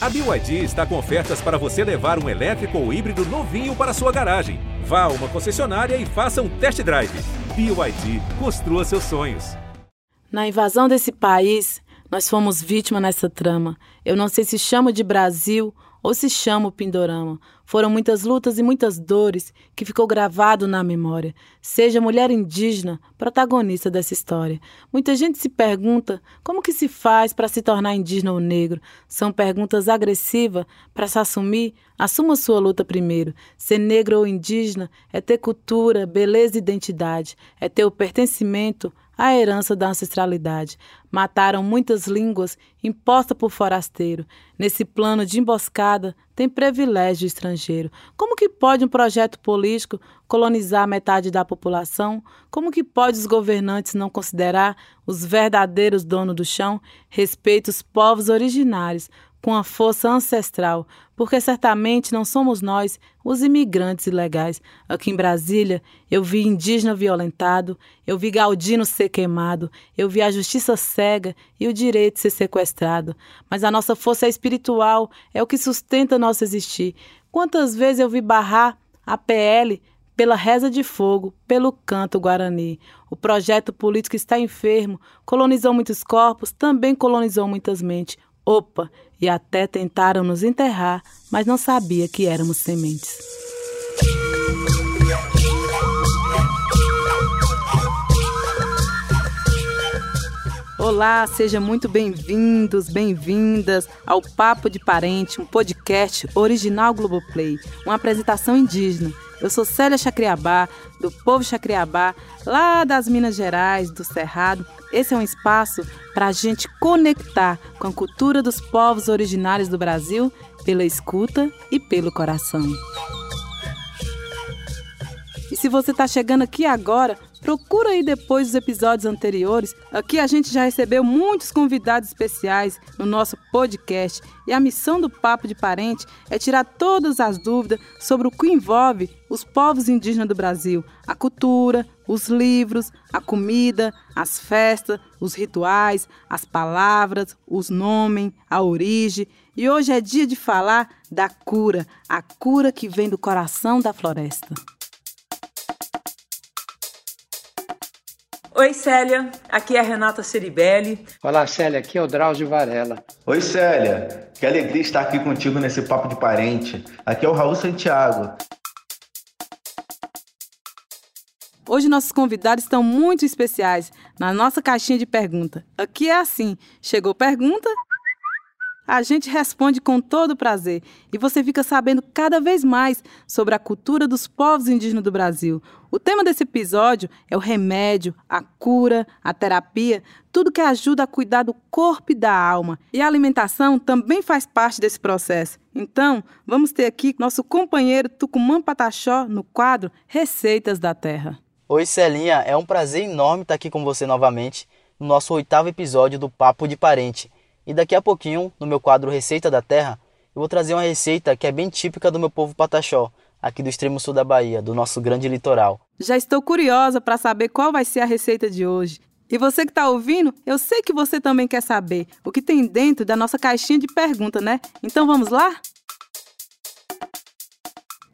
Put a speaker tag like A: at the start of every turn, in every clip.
A: A BYD está com ofertas para você levar um elétrico ou híbrido novinho para sua garagem. Vá a uma concessionária e faça um test drive. BYD, construa seus sonhos.
B: Na invasão desse país, nós fomos vítima nessa trama. Eu não sei se chamo de Brasil ou se chama o Pindorama. Foram muitas lutas e muitas dores que ficou gravado na memória. Seja mulher indígena, protagonista dessa história. Muita gente se pergunta como que se faz para se tornar indígena ou negro. São perguntas agressivas para se assumir. Assuma sua luta primeiro. Ser negro ou indígena é ter cultura, beleza e identidade. É ter o pertencimento a herança da ancestralidade. Mataram muitas línguas imposta por forasteiro. Nesse plano de emboscada, tem privilégio estrangeiro. Como que pode um projeto político colonizar metade da população? Como que pode os governantes não considerar os verdadeiros donos do chão? Respeito os povos originários, com a força ancestral, porque certamente não somos nós os imigrantes ilegais. Aqui em Brasília, eu vi indígena violentado, eu vi Galdino ser queimado, eu vi a justiça cega e o direito ser sequestrado. Mas a nossa força espiritual é o que sustenta nosso existir. Quantas vezes eu vi barrar a PL pela reza de fogo, pelo canto guarani. O projeto político está enfermo, colonizou muitos corpos, também colonizou muitas mentes. Opa, e até tentaram nos enterrar, mas não sabia que éramos sementes. Olá, sejam muito bem-vindos, bem-vindas ao Papo de Parente, um podcast original Globoplay, uma apresentação indígena. Eu sou Célia Chacriabá, do povo Chacriabá, lá das Minas Gerais, do Cerrado. Esse é um espaço para a gente conectar com a cultura dos povos originários do Brasil pela escuta e pelo coração. E se você está chegando aqui agora, Procura aí depois dos episódios anteriores. Aqui a gente já recebeu muitos convidados especiais no nosso podcast e a missão do Papo de Parente é tirar todas as dúvidas sobre o que envolve os povos indígenas do Brasil, a cultura, os livros, a comida, as festas, os rituais, as palavras, os nomes, a origem. E hoje é dia de falar da cura, a cura que vem do coração da floresta.
C: Oi, Célia. Aqui é a Renata Ceribelli.
D: Olá, Célia. Aqui é o Drauzio Varela.
E: Oi, Célia. Que alegria estar aqui contigo nesse papo de parente. Aqui é o Raul Santiago.
B: Hoje nossos convidados estão muito especiais na nossa caixinha de pergunta. Aqui é assim: chegou pergunta, a gente responde com todo prazer e você fica sabendo cada vez mais sobre a cultura dos povos indígenas do Brasil. O tema desse episódio é o remédio, a cura, a terapia, tudo que ajuda a cuidar do corpo e da alma. E a alimentação também faz parte desse processo. Então, vamos ter aqui nosso companheiro Tucumã Pataxó no quadro Receitas da Terra.
F: Oi, Celinha, é um prazer enorme estar aqui com você novamente no nosso oitavo episódio do Papo de Parente. E daqui a pouquinho, no meu quadro Receita da Terra, eu vou trazer uma receita que é bem típica do meu povo pataxó, aqui do extremo sul da Bahia, do nosso grande litoral.
B: Já estou curiosa para saber qual vai ser a receita de hoje. E você que está ouvindo, eu sei que você também quer saber o que tem dentro da nossa caixinha de pergunta, né? Então vamos lá?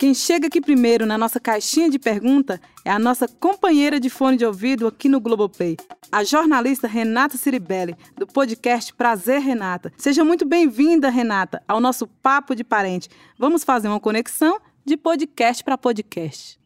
B: Quem chega aqui primeiro na nossa caixinha de pergunta é a nossa companheira de fone de ouvido aqui no Globoplay, a jornalista Renata Ciribelli, do podcast Prazer Renata. Seja muito bem-vinda, Renata, ao nosso Papo de Parente. Vamos fazer uma conexão de podcast para podcast.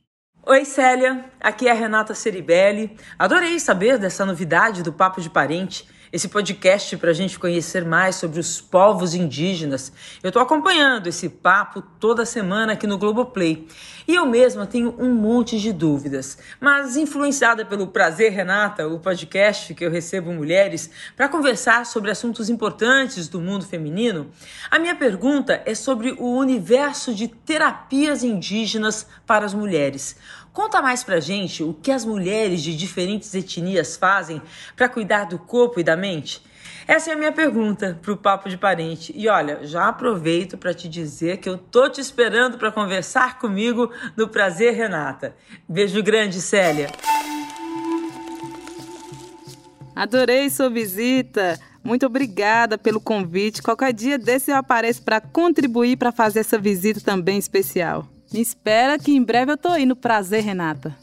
C: Oi, Célia. Aqui é a Renata Ceribelli. Adorei saber dessa novidade do Papo de Parente esse podcast para a gente conhecer mais sobre os povos indígenas. Eu estou acompanhando esse papo toda semana aqui no Globoplay. E eu mesma tenho um monte de dúvidas, mas influenciada pelo Prazer Renata, o podcast que eu recebo mulheres para conversar sobre assuntos importantes do mundo feminino, a minha pergunta é sobre o universo de terapias indígenas para as mulheres. Conta mais pra gente o que as mulheres de diferentes etnias fazem para cuidar do corpo e da mente. Essa é a minha pergunta pro Papo de Parente. E olha, já aproveito para te dizer que eu tô te esperando para conversar comigo no Prazer Renata. Beijo grande, Célia.
B: Adorei sua visita. Muito obrigada pelo convite. Qualquer dia desse eu apareço para contribuir para fazer essa visita também especial. Me espera que em breve eu tô indo. Prazer, Renata.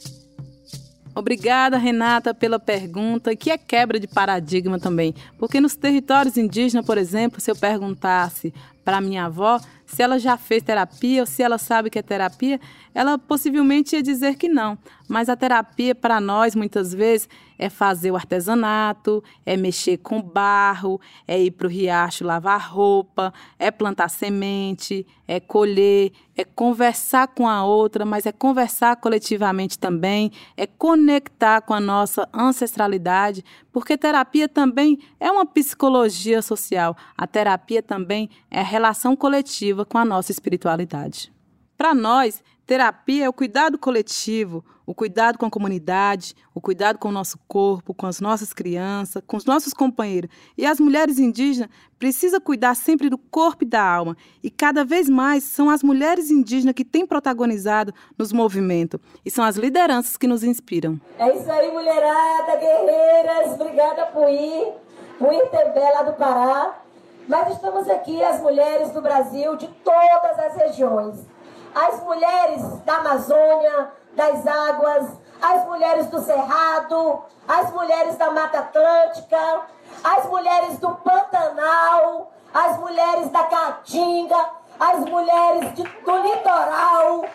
B: Obrigada, Renata, pela pergunta, que é quebra de paradigma também. Porque nos territórios indígenas, por exemplo, se eu perguntasse para minha avó se ela já fez terapia ou se ela sabe que é terapia, ela possivelmente ia dizer que não. Mas a terapia, para nós, muitas vezes, é fazer o artesanato, é mexer com barro, é ir para o riacho lavar roupa, é plantar semente, é colher, é conversar com a outra, mas é conversar coletivamente também, é conectar com a nossa ancestralidade, porque terapia também é uma psicologia social. A terapia também é relação coletiva com a nossa espiritualidade. Para nós, terapia é o cuidado coletivo, o cuidado com a comunidade, o cuidado com o nosso corpo, com as nossas crianças, com os nossos companheiros. E as mulheres indígenas precisam cuidar sempre do corpo e da alma. E cada vez mais são as mulheres indígenas que têm protagonizado nos movimentos. E são as lideranças que nos inspiram.
G: É isso aí, mulherada, guerreiras. Obrigada por ir, por ir lá do Pará. Mas estamos aqui, as mulheres do Brasil, de todas as regiões as mulheres da Amazônia, das águas, as mulheres do Cerrado, as mulheres da Mata Atlântica, as mulheres do Pantanal, as mulheres da Caatinga, as mulheres de, do litoral,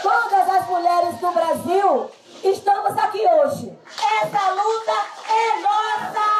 G: todas as mulheres do Brasil, estamos aqui hoje. Essa luta é nossa!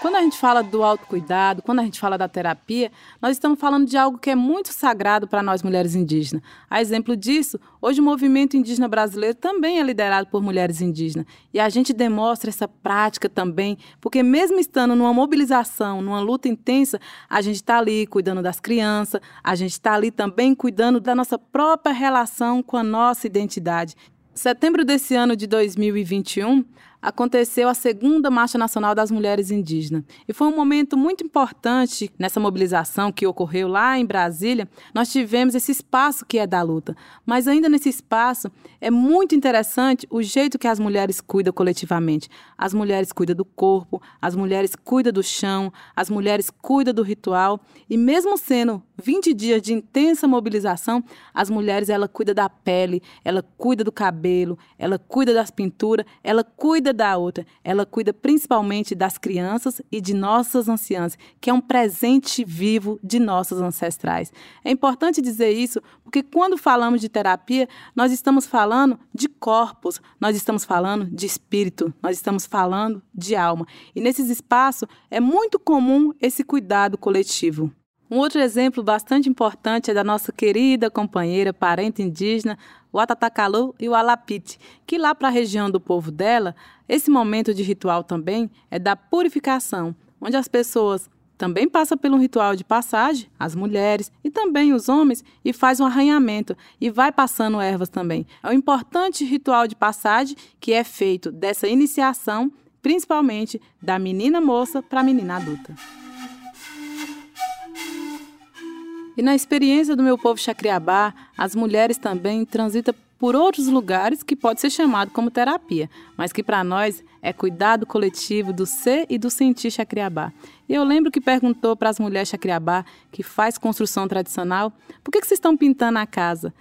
B: Quando a gente fala do autocuidado, quando a gente fala da terapia, nós estamos falando de algo que é muito sagrado para nós mulheres indígenas. A exemplo disso, hoje o movimento indígena brasileiro também é liderado por mulheres indígenas. E a gente demonstra essa prática também, porque mesmo estando numa mobilização, numa luta intensa, a gente está ali cuidando das crianças, a gente está ali também cuidando da nossa própria relação com a nossa identidade. Setembro desse ano de 2021, aconteceu a segunda Marcha Nacional das Mulheres Indígenas. E foi um momento muito importante nessa mobilização que ocorreu lá em Brasília. Nós tivemos esse espaço que é da luta. Mas ainda nesse espaço é muito interessante o jeito que as mulheres cuidam coletivamente. As mulheres cuidam do corpo, as mulheres cuidam do chão, as mulheres cuidam do ritual. E mesmo sendo 20 dias de intensa mobilização, as mulheres ela cuida da pele, ela cuida do cabelo, ela cuida das pinturas, ela cuida cuida da outra, ela cuida principalmente das crianças e de nossas anciãs, que é um presente vivo de nossos ancestrais. É importante dizer isso porque quando falamos de terapia, nós estamos falando de corpos, nós estamos falando de espírito, nós estamos falando de alma. E nesses espaços é muito comum esse cuidado coletivo. Um outro exemplo bastante importante é da nossa querida companheira, parente indígena, o Atatakalu e o Alapite, que lá para a região do povo dela, esse momento de ritual também é da purificação, onde as pessoas também passam por um ritual de passagem, as mulheres e também os homens, e faz um arranhamento e vai passando ervas também. É um importante ritual de passagem que é feito dessa iniciação, principalmente da menina moça para a menina adulta. E na experiência do meu povo Chacriabá, as mulheres também transitam por outros lugares que pode ser chamado como terapia, mas que para nós é cuidado coletivo do ser e do sentir Chacriabá. E eu lembro que perguntou para as mulheres Chacriabá, que faz construção tradicional, por que, que vocês estão pintando a casa?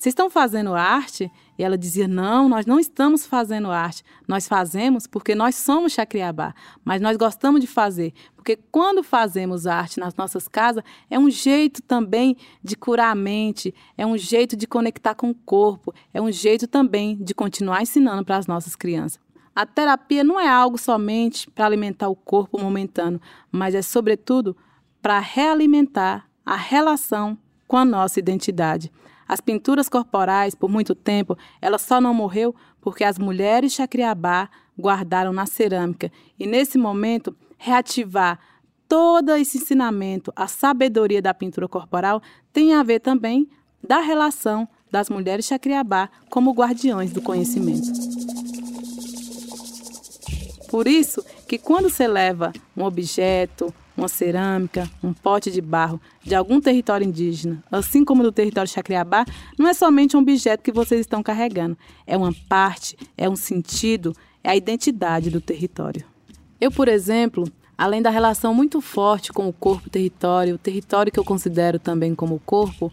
B: Vocês estão fazendo arte? E ela dizia: Não, nós não estamos fazendo arte. Nós fazemos porque nós somos Chacriabá. Mas nós gostamos de fazer. Porque quando fazemos arte nas nossas casas, é um jeito também de curar a mente, é um jeito de conectar com o corpo, é um jeito também de continuar ensinando para as nossas crianças. A terapia não é algo somente para alimentar o corpo momentâneo, mas é, sobretudo, para realimentar a relação com a nossa identidade. As pinturas corporais, por muito tempo, ela só não morreu porque as mulheres Chacriabá guardaram na cerâmica. E nesse momento, reativar todo esse ensinamento, a sabedoria da pintura corporal, tem a ver também da relação das mulheres Chacriabá como guardiões do conhecimento. Por isso que quando você leva um objeto, uma cerâmica, um pote de barro de algum território indígena, assim como do território Chacriabá, não é somente um objeto que vocês estão carregando, é uma parte, é um sentido, é a identidade do território. Eu, por exemplo, além da relação muito forte com o corpo-território, o território que eu considero também como corpo,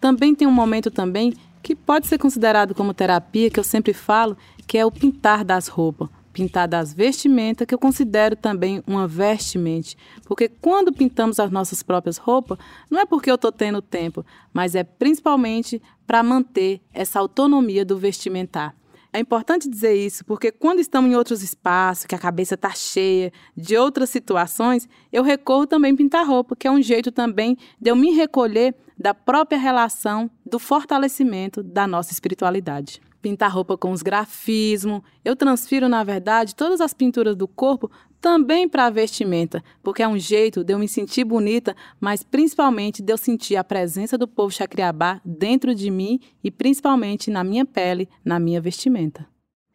B: também tem um momento também que pode ser considerado como terapia, que eu sempre falo, que é o pintar das roupas pintar das vestimentas, que eu considero também uma vestimente. Porque quando pintamos as nossas próprias roupas, não é porque eu estou tendo tempo, mas é principalmente para manter essa autonomia do vestimentar. É importante dizer isso porque quando estamos em outros espaços, que a cabeça está cheia de outras situações, eu recorro também pintar roupa, que é um jeito também de eu me recolher da própria relação do fortalecimento da nossa espiritualidade pintar roupa com os grafismos. Eu transfiro, na verdade, todas as pinturas do corpo também para a vestimenta, porque é um jeito de eu me sentir bonita, mas principalmente de eu sentir a presença do povo chacriabá dentro de mim e principalmente na minha pele, na minha vestimenta.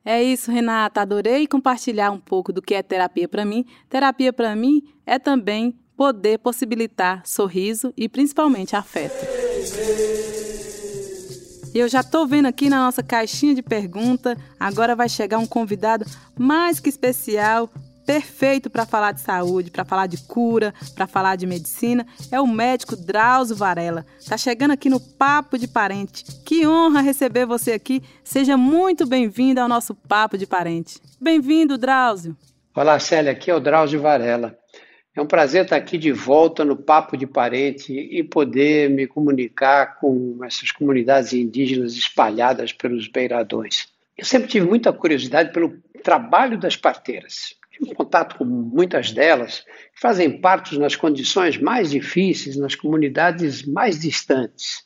B: É isso, Renata. Adorei compartilhar um pouco do que é terapia para mim. Terapia para mim é também poder possibilitar sorriso e principalmente afeto. E eu já estou vendo aqui na nossa caixinha de pergunta, agora vai chegar um convidado mais que especial, perfeito para falar de saúde, para falar de cura, para falar de medicina, é o médico Drauzio Varela. Tá chegando aqui no Papo de Parente. Que honra receber você aqui. Seja muito bem-vindo ao nosso Papo de Parente. Bem-vindo, Drauzio.
D: Olá, Célia, aqui é o Drauzio Varela. É um prazer estar aqui de volta no Papo de Parente e poder me comunicar com essas comunidades indígenas espalhadas pelos beiradões. Eu sempre tive muita curiosidade pelo trabalho das parteiras. Tive contato com muitas delas, que fazem parte nas condições mais difíceis, nas comunidades mais distantes.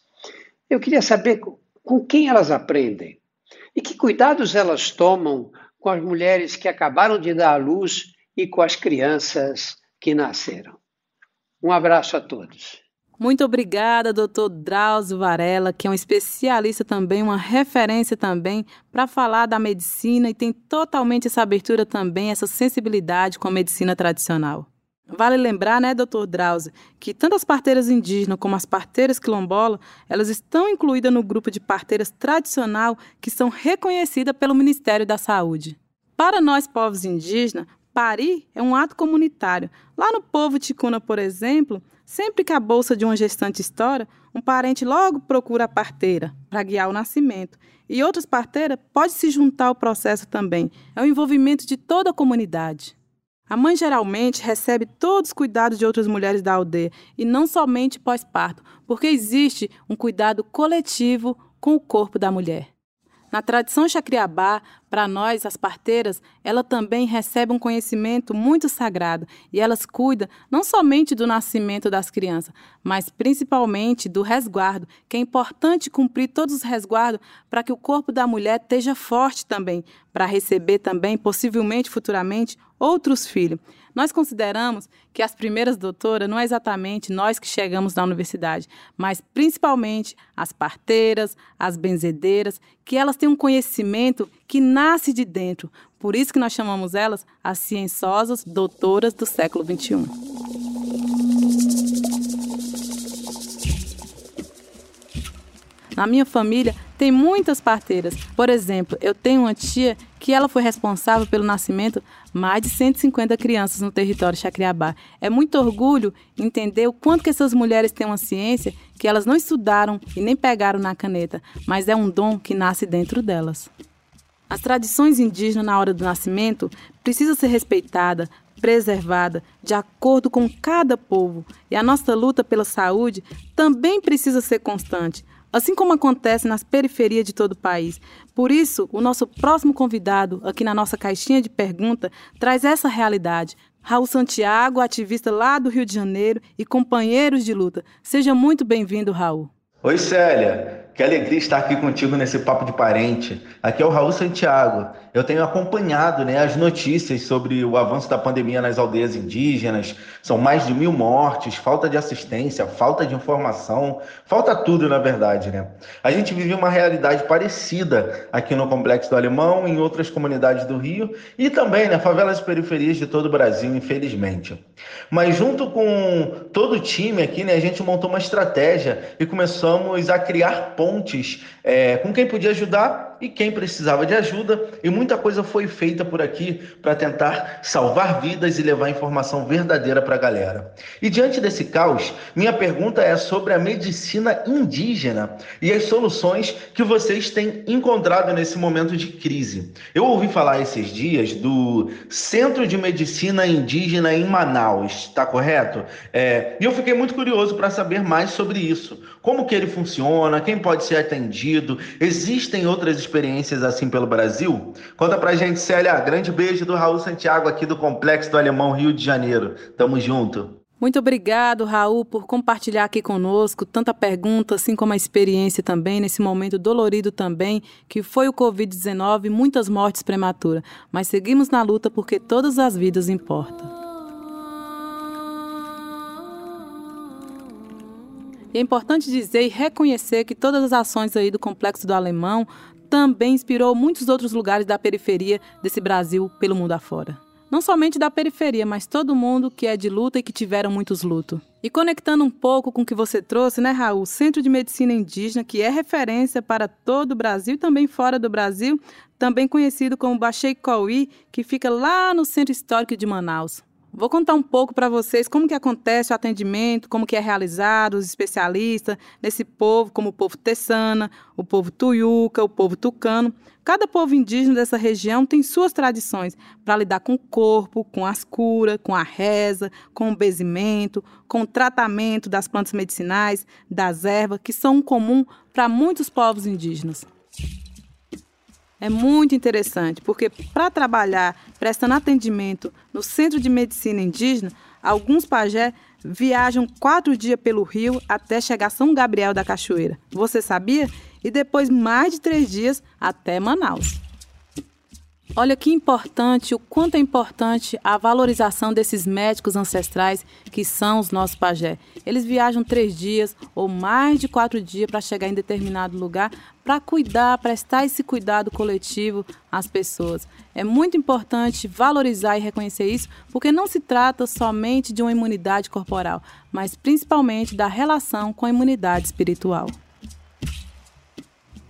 D: Eu queria saber com quem elas aprendem e que cuidados elas tomam com as mulheres que acabaram de dar à luz e com as crianças que nasceram. Um abraço a todos.
B: Muito obrigada, doutor Drauzio Varela, que é um especialista também, uma referência também para falar da medicina e tem totalmente essa abertura também, essa sensibilidade com a medicina tradicional. Vale lembrar, né, doutor Drauzio, que tanto as parteiras indígenas como as parteiras quilombolas, elas estão incluídas no grupo de parteiras tradicional que são reconhecidas pelo Ministério da Saúde. Para nós, povos indígenas, Parir é um ato comunitário. Lá no povo ticuna, por exemplo, sempre que a bolsa de uma gestante estoura, um parente logo procura a parteira para guiar o nascimento. E outras parteiras podem se juntar ao processo também. É o envolvimento de toda a comunidade. A mãe geralmente recebe todos os cuidados de outras mulheres da aldeia e não somente pós-parto, porque existe um cuidado coletivo com o corpo da mulher. Na tradição chacriabá, para nós, as parteiras, ela também recebe um conhecimento muito sagrado e elas cuidam não somente do nascimento das crianças, mas principalmente do resguardo, que é importante cumprir todos os resguardos para que o corpo da mulher esteja forte também, para receber também, possivelmente futuramente, outros filhos. Nós consideramos que as primeiras doutoras não é exatamente nós que chegamos na universidade, mas principalmente as parteiras, as benzedeiras, que elas têm um conhecimento que nasce de dentro. Por isso que nós chamamos elas as cienciosas doutoras do século XXI. Na minha família tem muitas parteiras. Por exemplo, eu tenho uma tia que ela foi responsável pelo nascimento mais de 150 crianças no território Chacriabá. É muito orgulho entender o quanto que essas mulheres têm uma ciência que elas não estudaram e nem pegaram na caneta, mas é um dom que nasce dentro delas. As tradições indígenas na hora do nascimento precisam ser respeitadas, preservada de acordo com cada povo. E a nossa luta pela saúde também precisa ser constante, assim como acontece nas periferias de todo o país. Por isso, o nosso próximo convidado, aqui na nossa caixinha de pergunta, traz essa realidade. Raul Santiago, ativista lá do Rio de Janeiro e companheiros de luta. Seja muito bem-vindo, Raul.
E: Oi, Célia. Que alegria estar aqui contigo nesse papo de parente. Aqui é o Raul Santiago. Eu tenho acompanhado né, as notícias sobre o avanço da pandemia nas aldeias indígenas. São mais de mil mortes, falta de assistência, falta de informação, falta tudo, na verdade. Né? A gente vive uma realidade parecida aqui no Complexo do Alemão, em outras comunidades do Rio e também nas né, favelas periferias de todo o Brasil, infelizmente. Mas junto com todo o time aqui, né, a gente montou uma estratégia e começamos a criar pontos pontes é, com quem podia ajudar e quem precisava de ajuda, e muita coisa foi feita por aqui para tentar salvar vidas e levar informação verdadeira para a galera. E diante desse caos, minha pergunta é sobre a medicina indígena e as soluções que vocês têm encontrado nesse momento de crise. Eu ouvi falar esses dias do Centro de Medicina Indígena em Manaus, está correto? É, e eu fiquei muito curioso para saber mais sobre isso. Como que ele funciona? Quem pode ser atendido? Existem outras experiências assim pelo Brasil? Conta pra gente, Célia. Grande beijo do Raul Santiago aqui do Complexo do Alemão Rio de Janeiro. Tamo junto.
B: Muito obrigado, Raul, por compartilhar aqui conosco tanta pergunta, assim como a experiência também, nesse momento dolorido também, que foi o Covid-19 e muitas mortes prematuras. Mas seguimos na luta porque todas as vidas importam. E é importante dizer e reconhecer que todas as ações aí do Complexo do Alemão também inspirou muitos outros lugares da periferia desse Brasil pelo mundo afora não somente da periferia, mas todo mundo que é de luta e que tiveram muitos lutos. E conectando um pouco com o que você trouxe, né, Raul? Centro de Medicina Indígena, que é referência para todo o Brasil e também fora do Brasil, também conhecido como Baixei Cauí, que fica lá no Centro Histórico de Manaus. Vou contar um pouco para vocês como que acontece o atendimento, como que é realizado, os especialistas nesse povo, como o povo Tessana, o povo Tuiuca, o povo Tucano. Cada povo indígena dessa região tem suas tradições para lidar com o corpo, com as curas, com a reza, com o bezimento, com o tratamento das plantas medicinais, das ervas, que são comum para muitos povos indígenas. É muito interessante, porque para trabalhar prestando atendimento no Centro de Medicina Indígena, alguns pajé viajam quatro dias pelo rio até chegar a São Gabriel da Cachoeira. Você sabia? E depois mais de três dias até Manaus. Olha que importante, o quanto é importante a valorização desses médicos ancestrais que são os nossos pajé. Eles viajam três dias ou mais de quatro dias para chegar em determinado lugar para cuidar, prestar esse cuidado coletivo às pessoas. É muito importante valorizar e reconhecer isso, porque não se trata somente de uma imunidade corporal, mas principalmente da relação com a imunidade espiritual.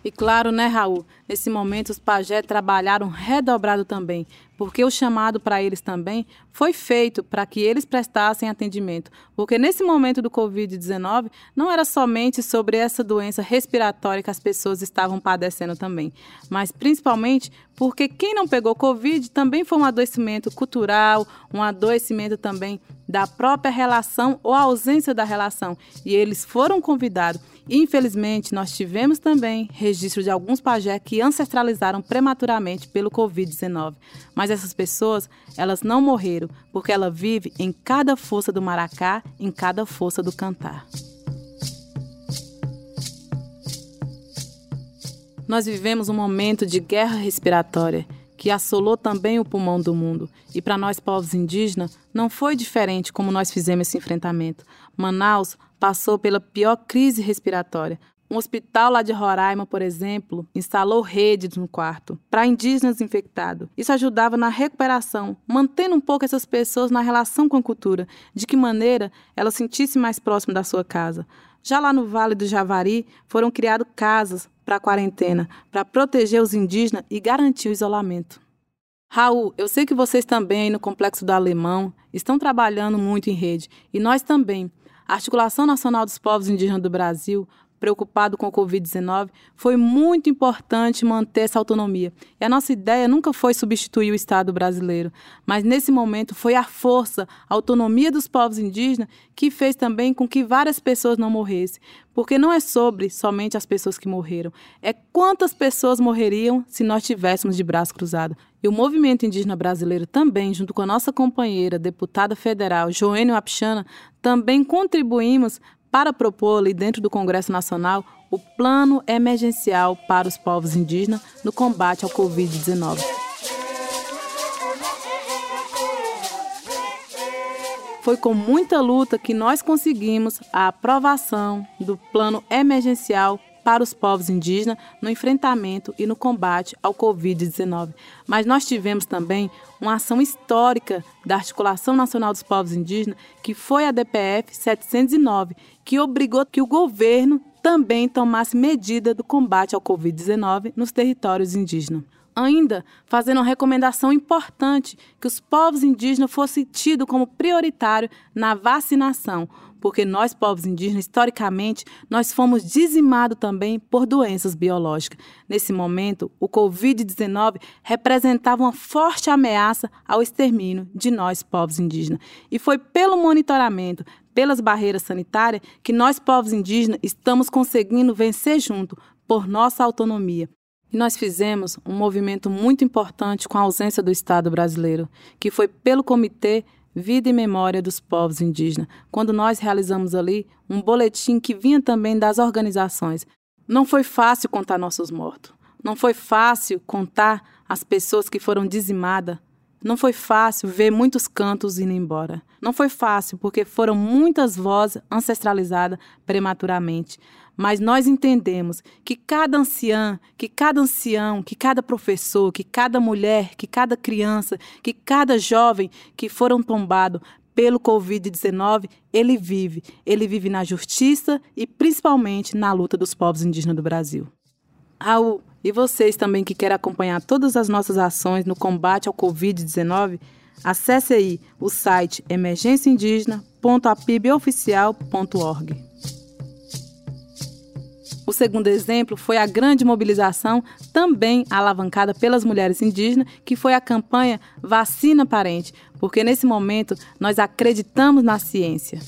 B: E claro, né, Raul? Nesse momento, os pajé trabalharam redobrado também, porque o chamado para eles também foi feito para que eles prestassem atendimento. Porque nesse momento do Covid-19, não era somente sobre essa doença respiratória que as pessoas estavam padecendo também, mas principalmente porque quem não pegou Covid também foi um adoecimento cultural, um adoecimento também da própria relação ou ausência da relação. E eles foram convidados Infelizmente, nós tivemos também registro de alguns pajé que ancestralizaram prematuramente pelo Covid-19. Mas essas pessoas, elas não morreram, porque ela vive em cada força do maracá, em cada força do cantar. Nós vivemos um momento de guerra respiratória que assolou também o pulmão do mundo. E para nós, povos indígenas, não foi diferente como nós fizemos esse enfrentamento. Manaus passou pela pior crise respiratória. Um hospital lá de Roraima, por exemplo, instalou redes no quarto para indígenas infectados. Isso ajudava na recuperação, mantendo um pouco essas pessoas na relação com a cultura, de que maneira elas sentissem mais próximo da sua casa. Já lá no Vale do Javari, foram criadas casas para quarentena, para proteger os indígenas e garantir o isolamento. Raul, eu sei que vocês também no Complexo do Alemão estão trabalhando muito em rede, e nós também. A Articulação Nacional dos Povos Indígenas do Brasil, preocupado com o Covid-19, foi muito importante manter essa autonomia. E a nossa ideia nunca foi substituir o Estado brasileiro, mas nesse momento foi a força, a autonomia dos povos indígenas que fez também com que várias pessoas não morressem. Porque não é sobre somente as pessoas que morreram, é quantas pessoas morreriam se nós tivéssemos de braço cruzado. E o movimento indígena brasileiro também, junto com a nossa companheira, deputada federal Joênio Apchana, também contribuímos para propor ali dentro do Congresso Nacional o plano emergencial para os povos indígenas no combate ao Covid-19. Foi com muita luta que nós conseguimos a aprovação do plano emergencial para os povos indígenas no enfrentamento e no combate ao Covid-19. Mas nós tivemos também uma ação histórica da Articulação Nacional dos Povos Indígenas, que foi a DPF 709, que obrigou que o governo também tomasse medida do combate ao Covid-19 nos territórios indígenas. Ainda fazendo uma recomendação importante que os povos indígenas fossem tidos como prioritário na vacinação, porque nós, povos indígenas, historicamente, nós fomos dizimados também por doenças biológicas. Nesse momento, o Covid-19 representava uma forte ameaça ao extermínio de nós, povos indígenas. E foi pelo monitoramento, pelas barreiras sanitárias, que nós, povos indígenas, estamos conseguindo vencer junto por nossa autonomia. E nós fizemos um movimento muito importante com a ausência do Estado brasileiro, que foi pelo Comitê Vida e Memória dos Povos Indígenas, quando nós realizamos ali um boletim que vinha também das organizações. Não foi fácil contar nossos mortos. Não foi fácil contar as pessoas que foram dizimadas. Não foi fácil ver muitos cantos indo embora. Não foi fácil porque foram muitas vozes ancestralizadas prematuramente mas nós entendemos que cada anciã, que cada ancião, que cada professor, que cada mulher, que cada criança, que cada jovem que foram tombados pelo Covid-19, ele vive. Ele vive na justiça e principalmente na luta dos povos indígenas do Brasil. Raul, e vocês também que querem acompanhar todas as nossas ações no combate ao Covid-19, acesse aí o site emergênciaindígena.apiboficial.org. O segundo exemplo foi a grande mobilização, também alavancada pelas mulheres indígenas, que foi a campanha Vacina Parente, porque nesse momento nós acreditamos na ciência.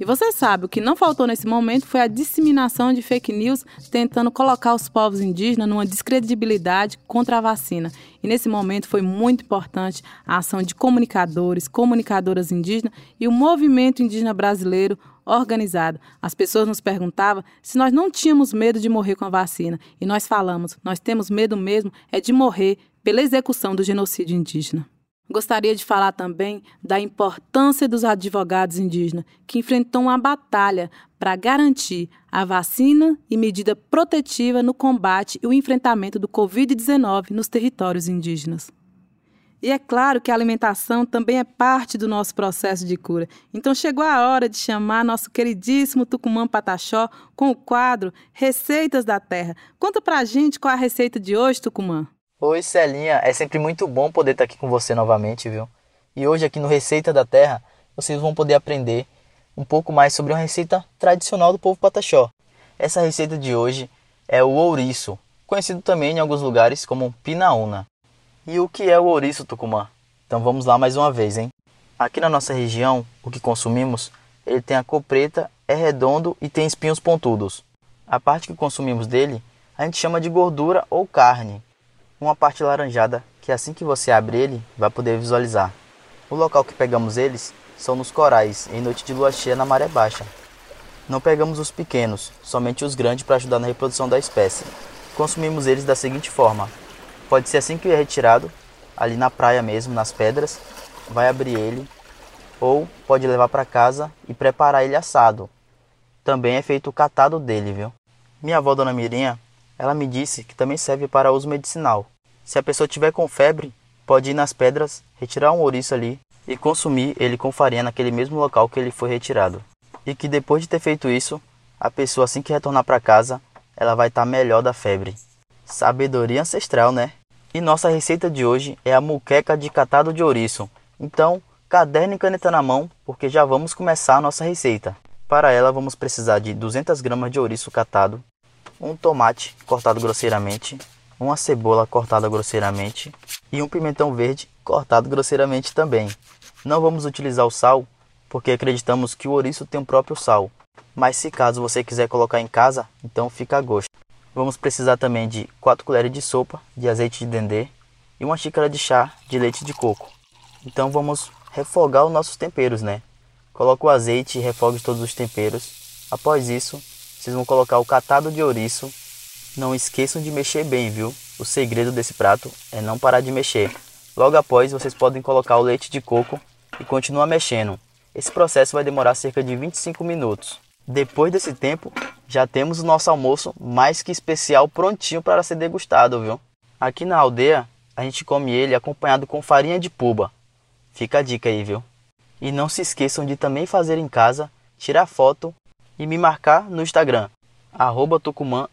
B: E você sabe, o que não faltou nesse momento foi a disseminação de fake news tentando colocar os povos indígenas numa descredibilidade contra a vacina. E nesse momento foi muito importante a ação de comunicadores, comunicadoras indígenas e o movimento indígena brasileiro organizado. As pessoas nos perguntavam se nós não tínhamos medo de morrer com a vacina. E nós falamos, nós temos medo mesmo é de morrer pela execução do genocídio indígena. Gostaria de falar também da importância dos advogados indígenas, que enfrentam uma batalha para garantir a vacina e medida protetiva no combate e o enfrentamento do Covid-19 nos territórios indígenas. E é claro que a alimentação também é parte do nosso processo de cura. Então chegou a hora de chamar nosso queridíssimo Tucumã Pataxó com o quadro Receitas da Terra. Conta pra gente qual é a receita de hoje, Tucumã.
F: Oi, Celinha. É sempre muito bom poder estar aqui com você novamente, viu? E hoje aqui no Receita da Terra, vocês vão poder aprender um pouco mais sobre uma receita tradicional do povo Pataxó. Essa receita de hoje é o ouriço, conhecido também em alguns lugares como pinaúna. E o que é o ouriço tucumã? Então vamos lá mais uma vez, hein? Aqui na nossa região, o que consumimos, ele tem a cor preta, é redondo e tem espinhos pontudos. A parte que consumimos dele, a gente chama de gordura ou carne. Uma parte laranjada, que assim que você abre ele, vai poder visualizar. O local que pegamos eles são nos corais, em noite de lua cheia na maré baixa. Não pegamos os pequenos, somente os grandes para ajudar na reprodução da espécie. Consumimos eles da seguinte forma: Pode ser assim que é retirado, ali na praia mesmo, nas pedras, vai abrir ele, ou pode levar para casa e preparar ele assado. Também é feito o catado dele, viu? Minha avó, Dona Mirinha, ela me disse que também serve para uso medicinal. Se a pessoa tiver com febre, pode ir nas pedras, retirar um ouriço ali e consumir ele com farinha naquele mesmo local que ele foi retirado. E que depois de ter feito isso, a pessoa assim que retornar para casa, ela vai estar tá melhor da febre. Sabedoria ancestral, né? E nossa receita de hoje é a muqueca de catado de ouriço. Então, caderno e caneta na mão, porque já vamos começar a nossa receita. Para ela, vamos precisar de 200 gramas de ouriço catado, um tomate cortado grosseiramente, uma cebola cortada grosseiramente e um pimentão verde cortado grosseiramente também. Não vamos utilizar o sal, porque acreditamos que o ouriço tem o próprio sal. Mas se caso você quiser colocar em casa, então fica a gosto. Vamos precisar também de 4 colheres de sopa de azeite de dendê e uma xícara de chá de leite de coco. Então vamos refogar os nossos temperos, né? Coloque o azeite e refogue todos os temperos. Após isso, vocês vão colocar o catado de ouriço. Não esqueçam de mexer bem, viu? O segredo desse prato é não parar de mexer. Logo após, vocês podem colocar o leite de coco e continuar mexendo. Esse processo vai demorar cerca de 25 minutos. Depois desse tempo, já temos o nosso almoço mais que especial prontinho para ser degustado, viu? Aqui na aldeia, a gente come ele acompanhado com farinha de puba. Fica a dica aí, viu? E não se esqueçam de também fazer em casa, tirar foto e me marcar no Instagram. arroba tucumã,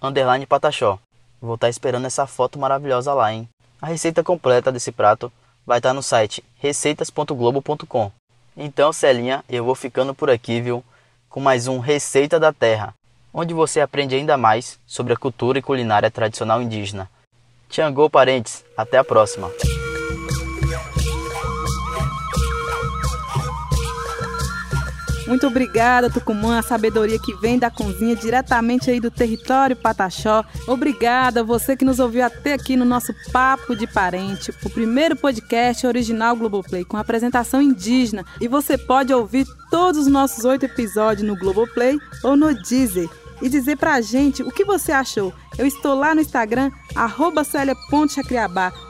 F: pataxó. Vou estar esperando essa foto maravilhosa lá, hein? A receita completa desse prato vai estar no site receitas.globo.com. Então, Celinha, eu vou ficando por aqui, viu? Com mais um Receita da Terra, onde você aprende ainda mais sobre a cultura e culinária tradicional indígena. Tiangô, parentes, até a próxima!
B: Muito obrigada, Tucumã, a sabedoria que vem da cozinha diretamente aí do território Pataxó. Obrigada você que nos ouviu até aqui no nosso Papo de Parente, o primeiro podcast original Globoplay com apresentação indígena. E você pode ouvir todos os nossos oito episódios no Globoplay ou no Deezer e dizer pra gente o que você achou. Eu estou lá no Instagram, arroba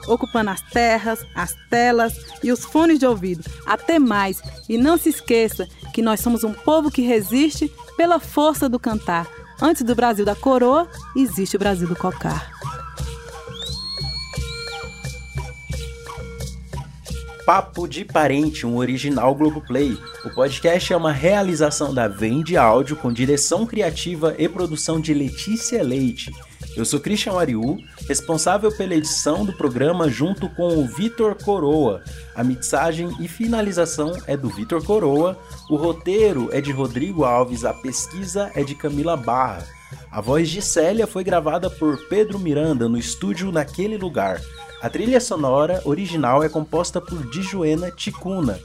B: ocupando as terras, as telas e os fones de ouvido. Até mais! E não se esqueça que nós somos um povo que resiste pela força do cantar. Antes do Brasil da coroa, existe o Brasil do cocar.
H: Papo de Parente, um original Globoplay. O podcast é uma realização da Vende Áudio com direção criativa e produção de Letícia Leite. Eu sou Christian Ariu, responsável pela edição do programa junto com o Vitor Coroa. A mixagem e finalização é do Vitor Coroa, o roteiro é de Rodrigo Alves, a pesquisa é de Camila Barra. A voz de Célia foi gravada por Pedro Miranda no estúdio Naquele Lugar. A trilha sonora original é composta por Dijuena Ticuna.